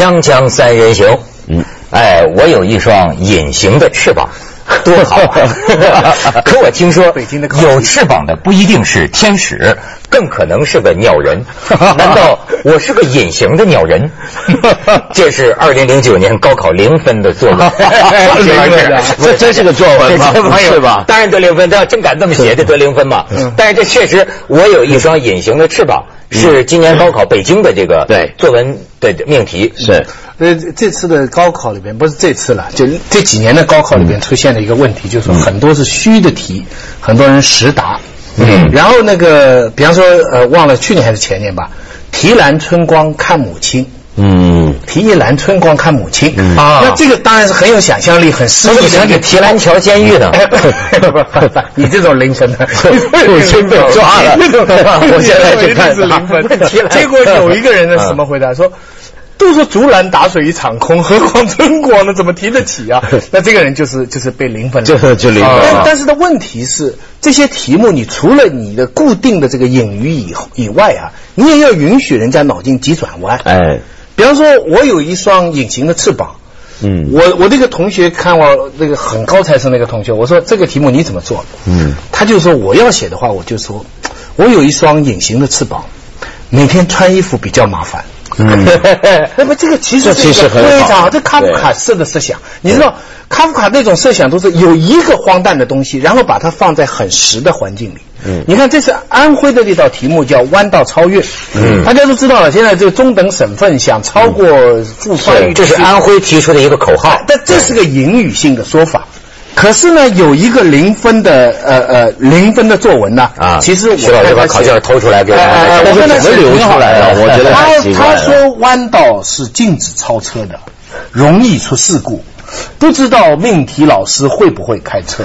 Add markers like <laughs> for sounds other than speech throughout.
锵锵三人行，嗯，哎，我有一双隐形的翅膀，<laughs> 多好啊！<laughs> 可我听说，北京的有翅膀的不一定是天使，更可能是个鸟人。<laughs> 难道我是个隐形的鸟人？这是二零零九年高考零分的作文，这真是个作文吗？是吧？当然得零分，他要真敢这么写，就得零分嘛。但是这确实，我有一双隐形的翅膀。是今年高考北京的这个对。作文的命题。是，呃，这次的高考里边不是这次了，就这几年的高考里边出现了一个问题，就是说很多是虚的题，很多人实答。嗯，然后那个，比方说，呃，忘了去年还是前年吧，提篮春光看母亲。嗯，题一栏春光看母亲。啊，那这个当然是很有想象力，很诗意的。给提篮桥监狱的，<laughs> 你这种凌晨的，母亲被抓了，我现在就看。是零分。结果有一个人呢，什么回答说？都说竹篮打水一场空，何况春光呢？怎么提得起啊？那这个人就是就是被零分了，就就零分。但但是的问题是，这些题目你除了你的固定的这个隐喻以以外啊，你也要允许人家脑筋急转弯。哎。比方说，我有一双隐形的翅膀。嗯，我我那个同学看我那个很高材生那个同学，我说这个题目你怎么做？嗯，他就说我要写的话，我就说，我有一双隐形的翅膀，每天穿衣服比较麻烦。嗯，<laughs> 那么这个其实其实非常好，这卡夫卡式的设想，你知道卡夫卡那种设想都是有一个荒诞的东西，然后把它放在很实的环境里。嗯，你看这是安徽的这道题目叫弯道超越。嗯，大家都知道了，现在这个中等省份想超过富裕，这是安徽提出的一个口号，但这是个隐语性的说法。可是呢，有一个零分的呃呃零分的作文呢啊，其实徐老师把考卷偷出来给我，我怎么流出来的？我觉得他他说弯道是禁止超车的，容易出事故。不知道命题老师会不会开车？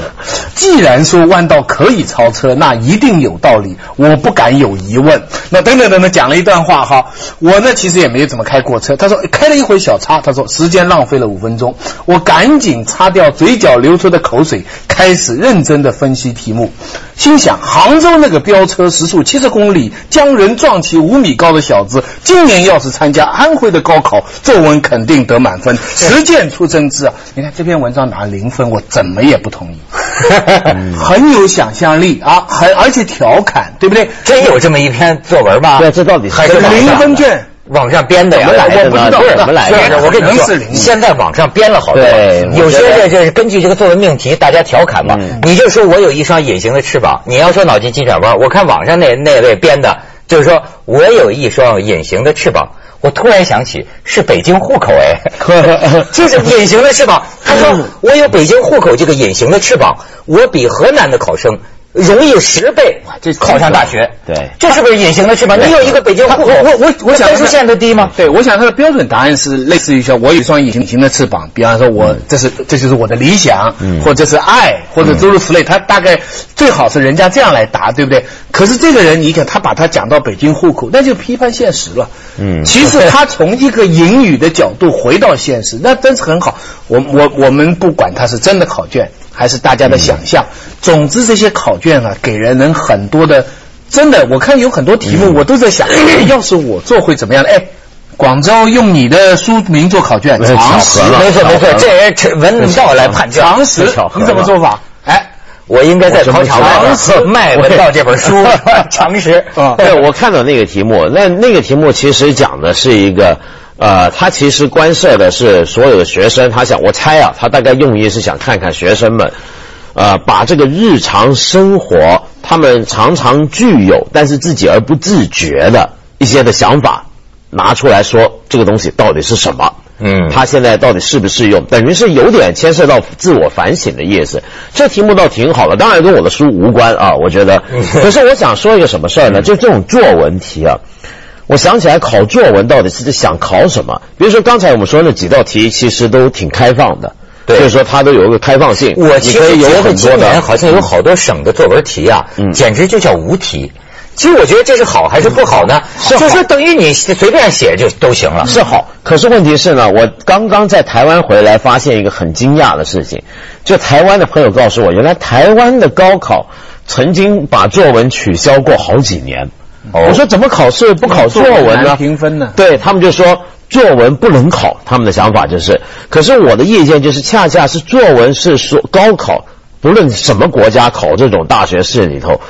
既然说弯道可以超车，那一定有道理，我不敢有疑问。那等等等等，讲了一段话哈，我呢其实也没有怎么开过车。他说开了一回小差，他说时间浪费了五分钟，我赶紧擦掉嘴角流出的口水，开始认真的分析题目。心想杭州那个飙车时速七十公里将人撞起五米高的小子，今年要是参加安徽的高考，作文肯定得满分。实践出真知啊！你看这篇文章拿零分，我怎么也不同意。<laughs> 很有想象力啊，很而且调侃，对不对？真有这么一篇作文吗？对，这到底是零分卷。网上编的呀，我不知道怎么来的。我跟你说，现在网上编了好多，有些这这根据这个作文命题，大家调侃嘛。你就说我有一双隐形的翅膀，你要说脑筋急转弯，我看网上那那位编的，就是说我有一双隐形的翅膀。我突然想起是北京户口哎，<laughs> 就是隐形的翅膀。他说我有北京户口这个隐形的翅膀，我比河南的考生。容易十倍这考上大学，对，这是不是隐形的翅膀？你有一个北京户口，我我我想分数线都低吗？对，我想他的标准答案是类似于说，我有一双隐形的翅膀，比方说我这是这就是我的理想，或者是爱，或者诸如此类，他大概最好是人家这样来答，对不对？可是这个人，你看他把他讲到北京户口，那就批判现实了。嗯，其实他从一个隐语的角度回到现实，那真是很好。我我我们不管他是真的考卷。还是大家的想象。总之，这些考卷啊，给人人很多的，真的，我看有很多题目，我都在想，要是我做会怎么样？哎，广州用你的书名做考卷，常识，没错没错，这人文道来判卷，常识，你怎么做法？哎，我应该在考场卖文道这本书，<laughs> 常识。对，我看到那个题目，那那个题目其实讲的是一个。呃，他其实关涉的是所有的学生，他想，我猜啊，他大概用意是想看看学生们，呃，把这个日常生活他们常常具有，但是自己而不自觉的一些的想法拿出来说，这个东西到底是什么？嗯，他现在到底适不适用？等于是有点牵涉到自我反省的意思。这题目倒挺好的，当然跟我的书无关啊，我觉得。<laughs> 可是我想说一个什么事儿呢？就这种作文题啊。我想起来，考作文到底是想考什么？比如说刚才我们说那几道题，其实都挺开放的，就是说它都有一个开放性。我其实觉得今年好像有好多省的作文题啊，简直就叫无题。其实我觉得这是好还是不好呢？就是等于你随便写就都行了，是好。可是问题是呢，我刚刚在台湾回来，发现一个很惊讶的事情，就台湾的朋友告诉我，原来台湾的高考曾经把作文取消过好几年。我说怎么考试不考作文呢？评分呢？对他们就说作文不能考，他们的想法就是。可是我的意见就是，恰恰是作文是说高考，不论什么国家考这种大学试里头，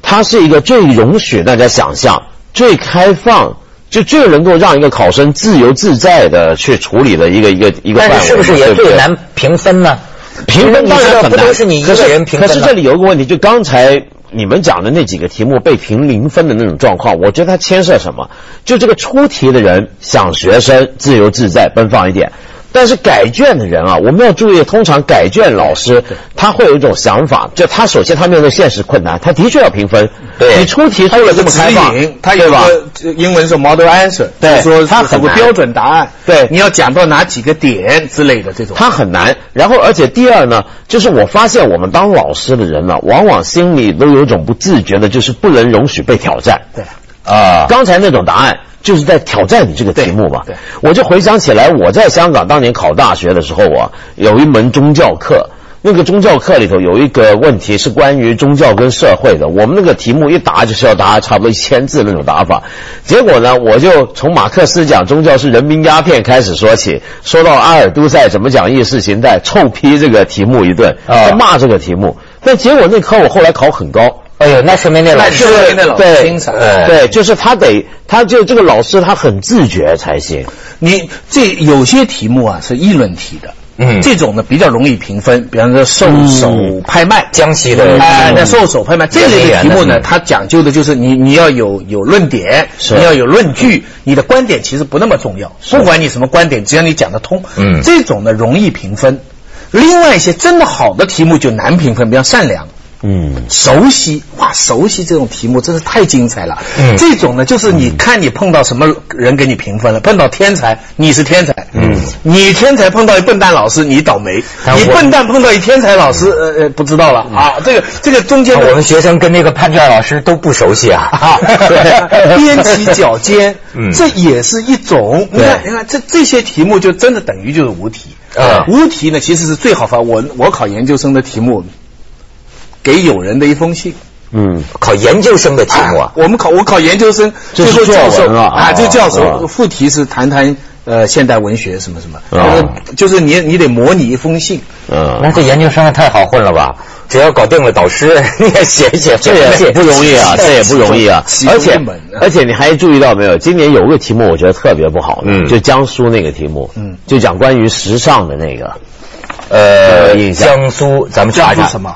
它是一个最容许大家想象、最开放，就最能够让一个考生自由自在的去处理的一个一个一个范围。但是是不是也最难评分呢？评分当然很难。可是可是这里有个问题，就刚才。你们讲的那几个题目被评零分的那种状况，我觉得它牵涉什么？就这个出题的人想学生自由自在、奔放一点。但是改卷的人啊，我们要注意，通常改卷老师他会有一种想法，就他首先他面对现实困难，他的确要评分。对，你出题出了这么开放，他有个英文是 model answer，对，说他很标准答案。对，你要讲到哪几个点之类的这种，他很难。然后，而且第二呢，就是我发现我们当老师的人呢，往往心里都有一种不自觉的，就是不能容许被挑战。对，啊，刚才那种答案。就是在挑战你这个题目嘛，对，我就回想起来，我在香港当年考大学的时候啊，有一门宗教课，那个宗教课里头有一个问题是关于宗教跟社会的，我们那个题目一答就是要答差不多一千字那种答法，结果呢，我就从马克思讲宗教是人民鸦片开始说起，说到阿尔都塞怎么讲意识形态，臭批这个题目一顿，啊，骂这个题目，但结果那科我后来考很高。哎呦，那说明那老师对对，就是他得，他就这个老师他很自觉才行。你这有些题目啊是议论题的，嗯，这种呢比较容易评分，比方说兽首拍卖，江西的哎，那兽首拍卖这类的题目呢，它讲究的就是你你要有有论点，你要有论据，你的观点其实不那么重要，不管你什么观点，只要你讲得通，嗯，这种呢容易评分。另外一些真的好的题目就难评分，比方善良。嗯，熟悉哇，熟悉这种题目真是太精彩了。嗯，这种呢，就是你看你碰到什么人给你评分了，碰到天才你是天才，嗯，你天才碰到一笨蛋老师你倒霉，你笨蛋碰到一天才老师呃呃不知道了。啊，这个这个中间我们学生跟那个判卷老师都不熟悉啊，对，<laughs> 踮起脚尖，嗯，这也是一种。你看你看这这些题目就真的等于就是无题。啊，无题呢其实是最好发。我我考研究生的题目。给友人的一封信，嗯，考研究生的题目啊，我们考我考研究生，最后教授啊，这教授副题是谈谈呃现代文学什么什么，就是你你得模拟一封信，嗯，那这研究生太好混了吧？只要搞定了导师，你也写一写，这也不容易啊，<laughs> 这也不容易啊，而且而且你还注意到没有？今年有个题目我觉得特别不好，嗯，就江苏那个题目，嗯，就讲关于时尚的那个，呃，江苏咱们查一下。什么？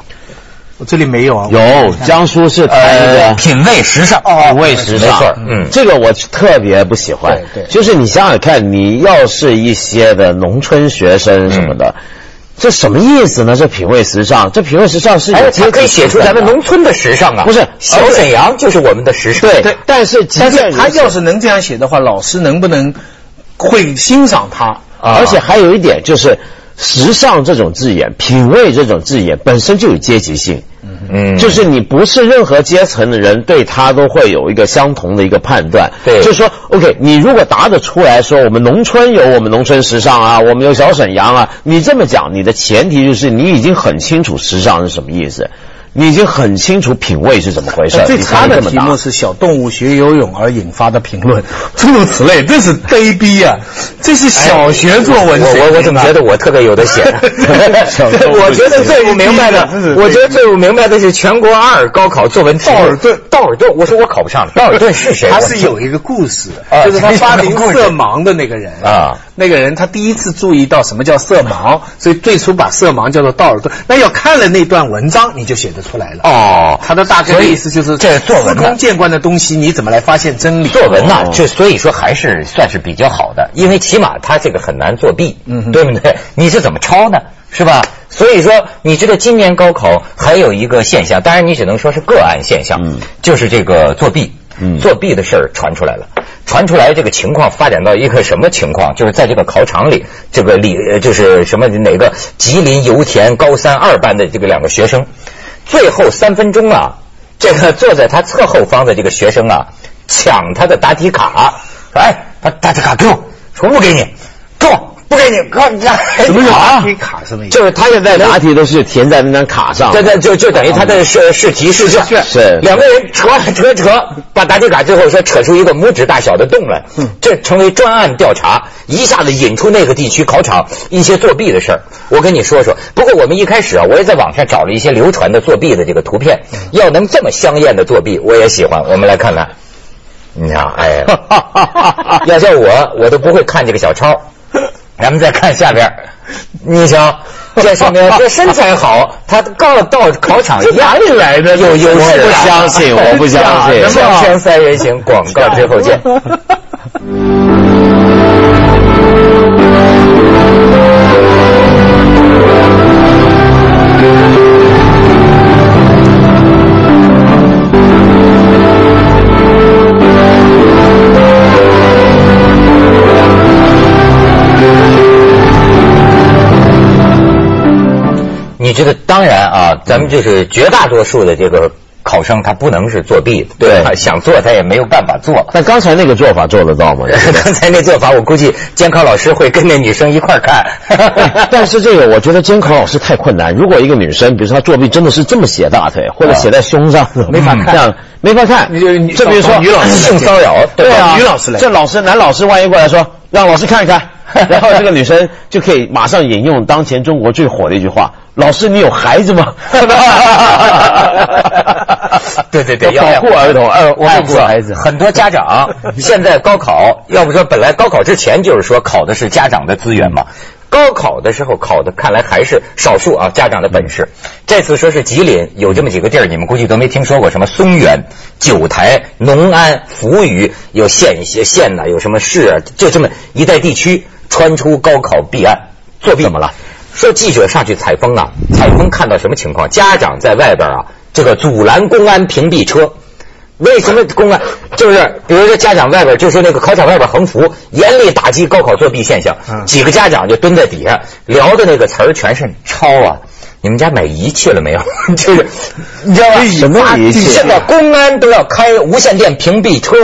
我这里没有啊，有江苏是谈一个品味时尚哦，品味时尚，嗯，这个我特别不喜欢。对，就是你想想看，你要是一些的农村学生什么的，这什么意思呢？这品味时尚，这品味时尚是哎，他可以写出咱们农村的时尚啊，不是小沈阳就是我们的时尚。对，但是但是他要是能这样写的话，老师能不能会欣赏他？而且还有一点就是。时尚这种字眼，品味这种字眼本身就有阶级性，嗯，就是你不是任何阶层的人，对他都会有一个相同的一个判断，对，就是说，OK，你如果答得出来说我们农村有我们农村时尚啊，我们有小沈阳啊，你这么讲，你的前提就是你已经很清楚时尚是什么意思。你已经很清楚品味是怎么回事。最差的题目是小动物学游泳而引发的评论，<laughs> 诸如此类，这是卑鄙啊！这是小学作文。我我我怎么觉得我特别有的写？<laughs> <laughs> 我觉得最不明白的，我觉得最不明白的是全国二高考作文。道尔顿，道尔顿，我说我考不上了。道尔顿是谁？他是有一个故事，就是他发明色盲的那个人啊。那个人他第一次注意到什么叫色盲，所以最初把色盲叫做道尔顿。那要看了那段文章，你就写得出来了。哦，他的大概的意思就是这作文司空见惯的东西，你怎么来发现真理？作文呢，就所以说还是算是比较好的，因为起码他这个很难作弊，嗯，对不对？你是怎么抄呢？是吧？所以说，你知道今年高考还有一个现象，当然你只能说是个案现象，嗯，就是这个作弊，嗯，作弊的事儿传出来了。传出来这个情况发展到一个什么情况？就是在这个考场里，这个里就是什么哪个吉林油田高三二班的这个两个学生，最后三分钟啊，这个坐在他侧后方的这个学生啊，抢他的答题卡，说哎，把答题卡给我，全部给你，不给你卡，什么卡？答题卡什么？就是他现在答题都是填在那张卡上，对对，就就等于他的试试题试卷。是。两个人扯扯扯，把答题卡最后说扯出一个拇指大小的洞来，这成为专案调查，一下子引出那个地区考场一些作弊的事儿。我跟你说说，不过我们一开始啊，我也在网上找了一些流传的作弊的这个图片，要能这么香艳的作弊，我也喜欢。我们来看看，你看，哎，<laughs> 要叫我，我都不会看这个小抄。咱们再看下边，你瞧，这上面这身材好，他刚到考场哪里来的？有优势，我不相信，我不相信。两天三人行，广告之后见。<laughs> 你知道，当然啊，咱们就是绝大多数的这个考生，他不能是作弊的，对，想做他也没有办法做。<laughs> 那刚才那个做法做得到吗？<laughs> 刚才那做法，我估计监考老师会跟那女生一块看。<laughs> 但是这个，我觉得监考老师太困难。如果一个女生，比如说她作弊，真的是这么写大腿，或者写在胸上，没法看，这样没法看。你就这比如说女老师性骚扰，对啊，女老师来，这老师男老师万一过来说，让老师看一看，<laughs> 然后这个女生就可以马上引用当前中国最火的一句话。老师，你有孩子吗？对 <laughs> 对对，<laughs> 要保护儿童，呃，我保护孩子。很多家长现在高考，要不说本来高考之前就是说考的是家长的资源嘛，高考的时候考的看来还是少数啊家长的本事。这次说是吉林有这么几个地儿，你们估计都没听说过，什么松原、九台、农安、扶余，有县些县呐，有什么市啊，就这么一带地区传出高考弊案，作弊怎么了？说记者上去采风啊，采风看到什么情况？家长在外边啊，这个阻拦公安屏蔽车。为什么公安？就是比如说家长外边，就是那个考场外边横幅，严厉打击高考作弊现象。几个家长就蹲在底下聊的那个词儿全是抄啊！你们家买仪器了没有？<laughs> 就是你知道吧？什么仪器？现在公安都要开无线电屏蔽车，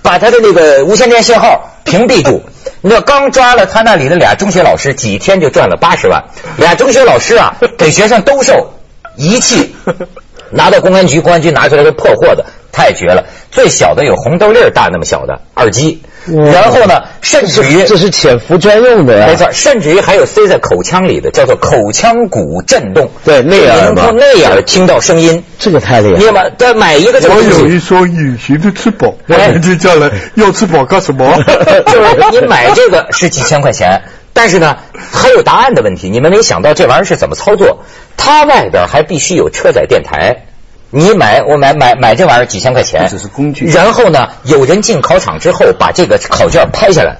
把他的那个无线电信号屏蔽住。你知道刚抓了他那里的俩中学老师，几天就赚了八十万。俩中学老师啊，给学生兜售仪器，<laughs> 拿到公安局，公安局拿出来是破货的，太绝了。最小的有红豆粒儿大那么小的耳机，然后呢，甚至于这是潜伏专用的呀，没错，甚至于还有塞在口腔里的，叫做口腔骨震动，对内耳嘛你能从内耳听到声音。这个太厉害你。买再买一个这个我有一双隐形的翅膀，我哎年纪叫来要翅膀干什么？<laughs> 就是你买这个是几千块钱，但是呢，还有答案的问题。你们没想到这玩意儿是怎么操作？它外边还必须有车载电台。你买我买买买这玩意儿几千块钱，这只是工具然后呢，有人进考场之后把这个考卷拍下来，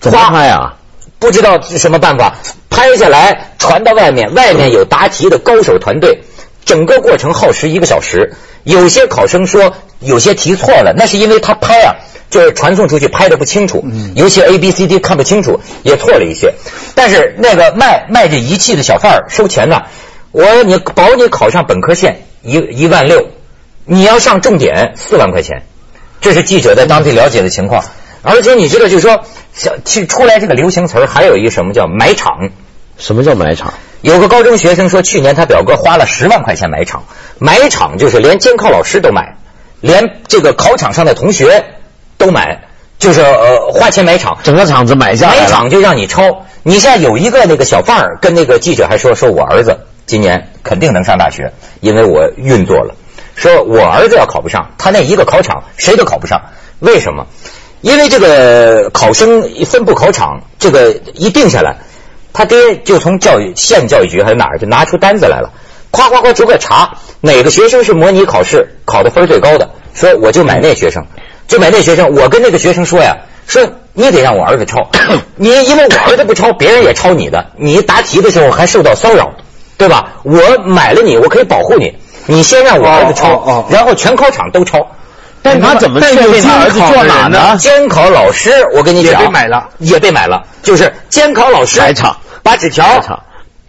怎么拍啊？不知道是什么办法，拍下来传到外面，外面有答题的高手团队，整个过程耗时一个小时。有些考生说有些题错了，那是因为他拍啊，就是传送出去拍的不清楚，尤其 A B C D 看不清楚，也错了一些。但是那个卖卖这仪器的小贩儿收钱呢，我你保你考上本科线一一万六，你要上重点四万块钱。这是记者在当地了解的情况。而且你知道，就是说，像去出来这个流行词儿，还有一个什么叫买场。什么叫买场？有个高中学生说，去年他表哥花了十万块钱买场，买场就是连监考老师都买，连这个考场上的同学都买，就是呃花钱买场。整个场子买下来了买场就让你抄。你像有一个那个小贩儿跟那个记者还说，说我儿子今年肯定能上大学，因为我运作了。说我儿子要考不上，他那一个考场谁都考不上，为什么？因为这个考生分布考场，这个一定下来，他爹就从教育县教育局还是哪儿就拿出单子来了，夸夸夸逐个查哪个学生是模拟考试考的分最高的，说我就买那学生，就买那学生。我跟那个学生说呀，说你得让我儿子抄，<coughs> 你因为我儿子不抄，别人也抄你的，你答题的时候还受到骚扰，对吧？我买了你，我可以保护你，你先让我儿子抄，哦哦哦然后全考场都抄。但他怎么确定他儿子做哪呢？监考老师，我跟你讲，也被买了，也被买了。就是监考老师买场把纸条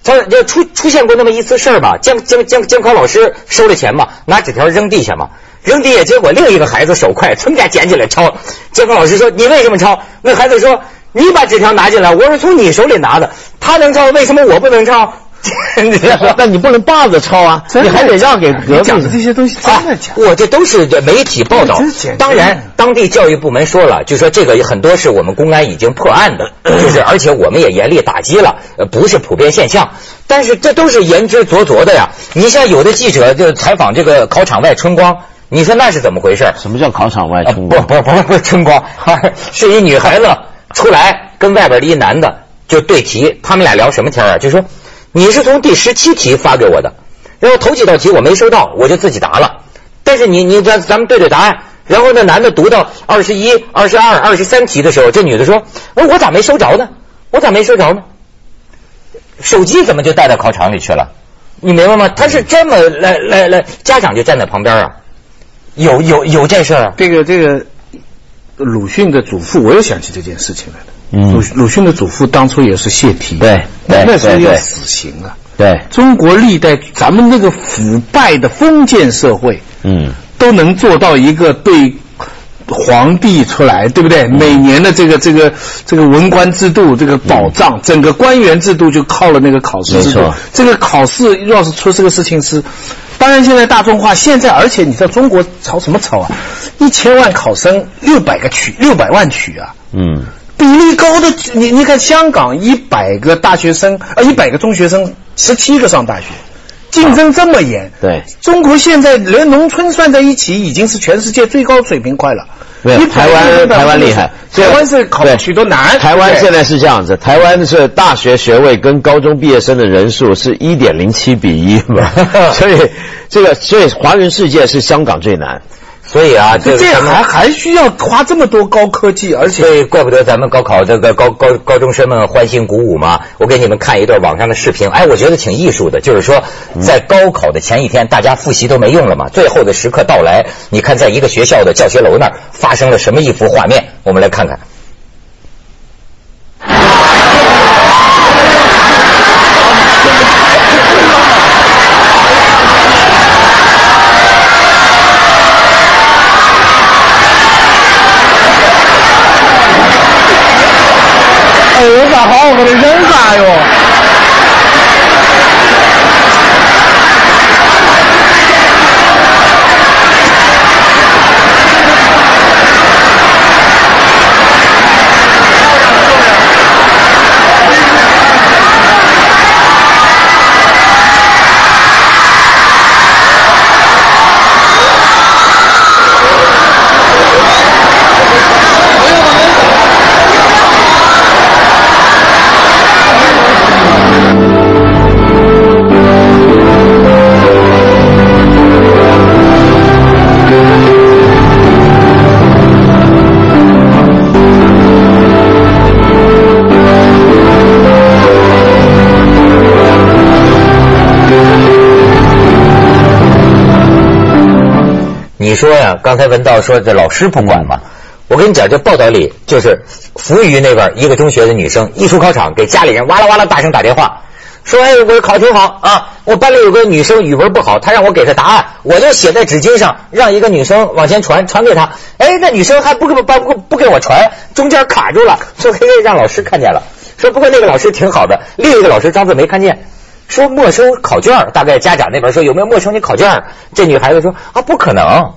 他就出出现过那么一次事儿吧？监监监监考老师收了钱嘛，拿纸条扔地下嘛，扔地下，结果另一个孩子手快，噌下捡起来抄。监考老师说：“你为什么抄？”那孩子说：“你把纸条拿进来，我是从你手里拿的，他能抄，为什么我不能抄？<laughs> 那你不能霸着抄啊，你还得让给隔壁讲的这些东西真的假？我这都是这媒体报道。当然，当地教育部门说了，就说这个很多是我们公安已经破案的，就是而且我们也严厉打击了，不是普遍现象。但是这都是言之凿凿的呀。你像有的记者就采访这个考场外春光，你说那是怎么回事？什么叫考场外春光？不不不不春光，<laughs> 是一女孩子出来跟外边的一男的就对题，他们俩聊什么天啊？就说。你是从第十七题发给我的，然后头几道题我没收到，我就自己答了。但是你你咱咱们对对答案，然后那男的读到二十一、二十二、二十三题的时候，这女的说：“我我咋没收着呢？我咋没收着呢？手机怎么就带到考场里去了？你明白吗？他是这么来来来，家长就站在旁边啊，有有有这事儿。这个这个鲁迅的祖父，我又想起这件事情来了。鲁鲁迅的祖父当初也是泄题，对，那时候要死刑啊。对，中国历代咱们那个腐败的封建社会，嗯，都能做到一个对皇帝出来，对不对？每年的这个这个这个文官制度这个保障，整个官员制度就靠了那个考试制度。这个考试要是出这个事情是，当然现在大众化，现在而且你知道中国吵什么吵啊？一千万考生，六百个取，六百万取啊，嗯。比例高的，你你看香港一百个大学生啊，一百个中学生，十七个上大学，竞争这么严。对，中国现在连农村算在一起，已经是全世界最高水平快了。对，台湾台湾厉害，台湾是考取都难。台湾现在是这样子，台湾是大学学位跟高中毕业生的人数是一点零七比一嘛，<laughs> 所以这个所以华人世界是香港最难。所以啊，这还还需要花这么多高科技，而且，所以怪不得咱们高考这个高高高中生们欢欣鼓舞嘛。我给你们看一段网上的视频，哎，我觉得挺艺术的。就是说，在高考的前一天，大家复习都没用了嘛，最后的时刻到来，你看，在一个学校的教学楼那儿发生了什么一幅画面？我们来看看。说呀，刚才文道说这老师不管嘛？我跟你讲，这报道里就是扶余那边一个中学的女生，一出考场给家里人哇啦哇啦大声打电话，说哎我考挺好啊，我班里有个女生语文不好，她让我给她答案，我就写在纸巾上，让一个女生往前传，传给她。哎，那女生还不给不不不给我传，中间卡住了，说嘿嘿让老师看见了，说不过那个老师挺好的，另一个老师装作没看见。说没收考卷，大概家长那边说有没有没收你考卷？这女孩子说啊不可能，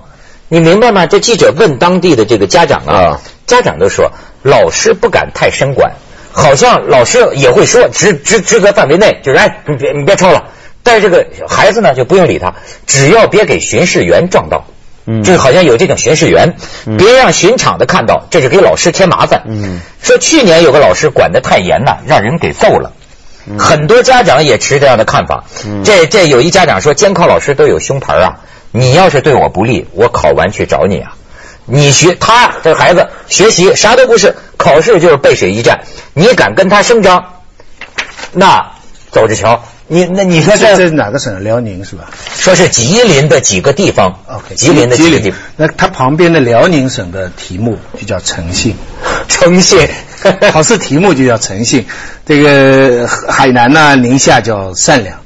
你明白吗？这记者问当地的这个家长啊，家长都说老师不敢太深管，好像老师也会说职职职责范围内就是哎你别你别抄了，但是这个孩子呢就不用理他，只要别给巡视员撞到，嗯，就好像有这种巡视员，别让巡场的看到，这是给老师添麻烦。嗯，说去年有个老师管得太严了，让人给揍了。很多家长也持这样的看法。这这有一家长说，监考老师都有胸牌啊，你要是对我不利，我考完去找你啊。你学他这孩子学习啥都不是，考试就是背水一战。你敢跟他声张，那走着瞧。你那你说这这是哪个省？辽宁是吧？说是吉林的几个地方。OK，吉林的几个地方。那他旁边的辽宁省的题目就叫诚信，<laughs> 诚信。<laughs> 考试题目就叫诚信。这个海南呢，宁夏叫善良。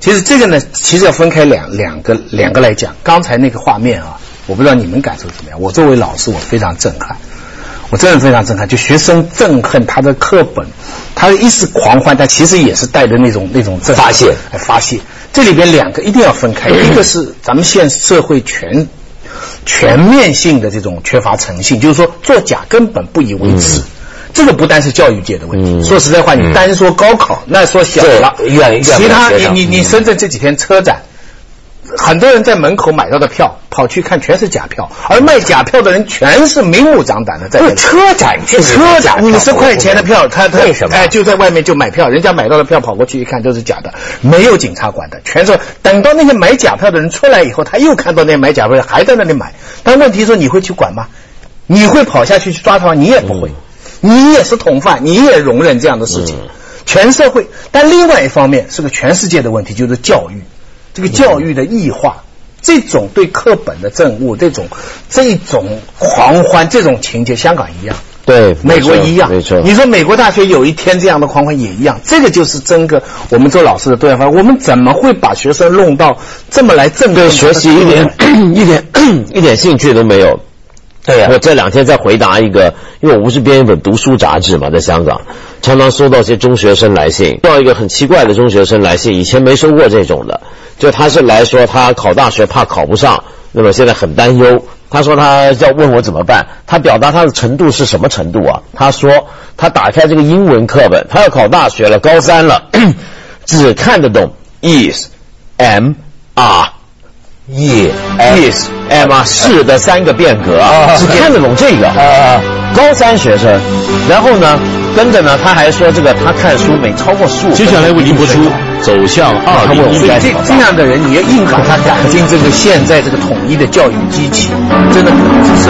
其实这个呢，其实要分开两两个两个来讲。刚才那个画面啊，我不知道你们感受怎么样。我作为老师，我非常震撼。我真的非常震撼。就学生憎恨他的课本，他一是狂欢，但其实也是带着那种那种发泄，发泄。这里边两个一定要分开，一个是咱们现社会全全面性的这种缺乏诚信，就是说作假根本不以为耻。这个不单是教育界的问题。说实在话，你单说高考，那说小了，远其他你你你深圳这几天车展。很多人在门口买到的票，跑去看全是假票，而卖假票的人全是明目张胆的在。车展，车展五十块钱的票，他为什么？哎，就在外面就买票，人家买到的票跑过去一看都是假的，没有警察管的，全是。等到那些买假票的人出来以后，他又看到那些买假票还在那里买，但问题是你会去管吗？你会跑下去去抓他吗？你也不会，你也是同犯，你也容忍这样的事情，全社会。但另外一方面是个全世界的问题，就是教育。这个教育的异化，这种对课本的憎恶，这种这种狂欢，这种情节，香港一样，对，美国一样，没错。你说美国大学有一天这样的狂欢也一样，这个就是整个我们做老师的多元化。我们怎么会把学生弄到这么来憎对学习一点一点 <coughs> 一点兴趣都没有？对呀，我这两天在回答一个，因为我不是编一本读书杂志嘛，在香港常常收到些中学生来信，收到一个很奇怪的中学生来信，以前没收过这种的。就他是来说他考大学怕考不上，那么现在很担忧。他说他要问我怎么办。他表达他的程度是什么程度啊？他说他打开这个英文课本，他要考大学了，高三了，<clears throat> 只看得懂 is am are e is am 是的三个变革，只看得懂这个。高三学生，然后呢，跟着呢，他还说这个他看书没超过十五。接下来为您播出。走向二零一这这样的人，你要硬把他赶进这个现在这个统一的教育机器，真的不是。